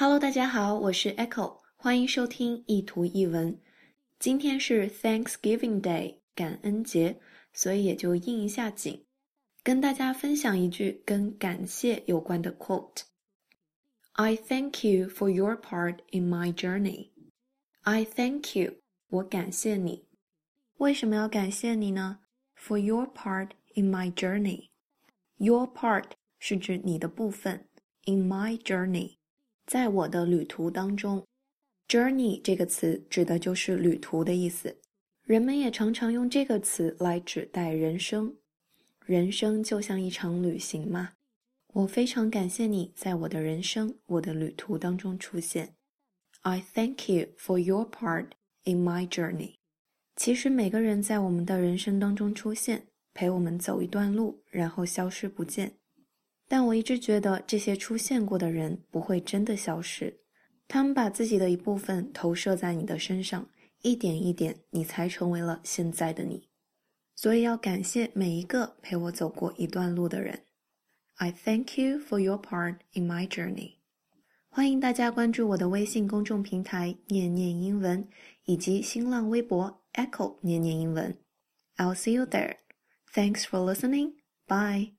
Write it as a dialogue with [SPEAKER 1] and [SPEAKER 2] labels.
[SPEAKER 1] Hello，大家好，我是 Echo，欢迎收听一图一文。今天是 Thanksgiving Day，感恩节，所以也就应一下景，跟大家分享一句跟感谢有关的 quote：I thank you for your part in my journey. I thank you，我感谢你。为什么要感谢你呢？For your part in my journey. Your part 是指你的部分，in my journey。在我的旅途当中，journey 这个词指的就是旅途的意思。人们也常常用这个词来指代人生。人生就像一场旅行嘛。我非常感谢你在我的人生、我的旅途当中出现。I thank you for your part in my journey。其实每个人在我们的人生当中出现，陪我们走一段路，然后消失不见。但我一直觉得这些出现过的人不会真的消失，他们把自己的一部分投射在你的身上，一点一点，你才成为了现在的你。所以要感谢每一个陪我走过一段路的人。I thank you for your part in my journey。欢迎大家关注我的微信公众平台“念念英文”以及新浪微博 “Echo 念念英文”。I'll see you there. Thanks for listening. Bye.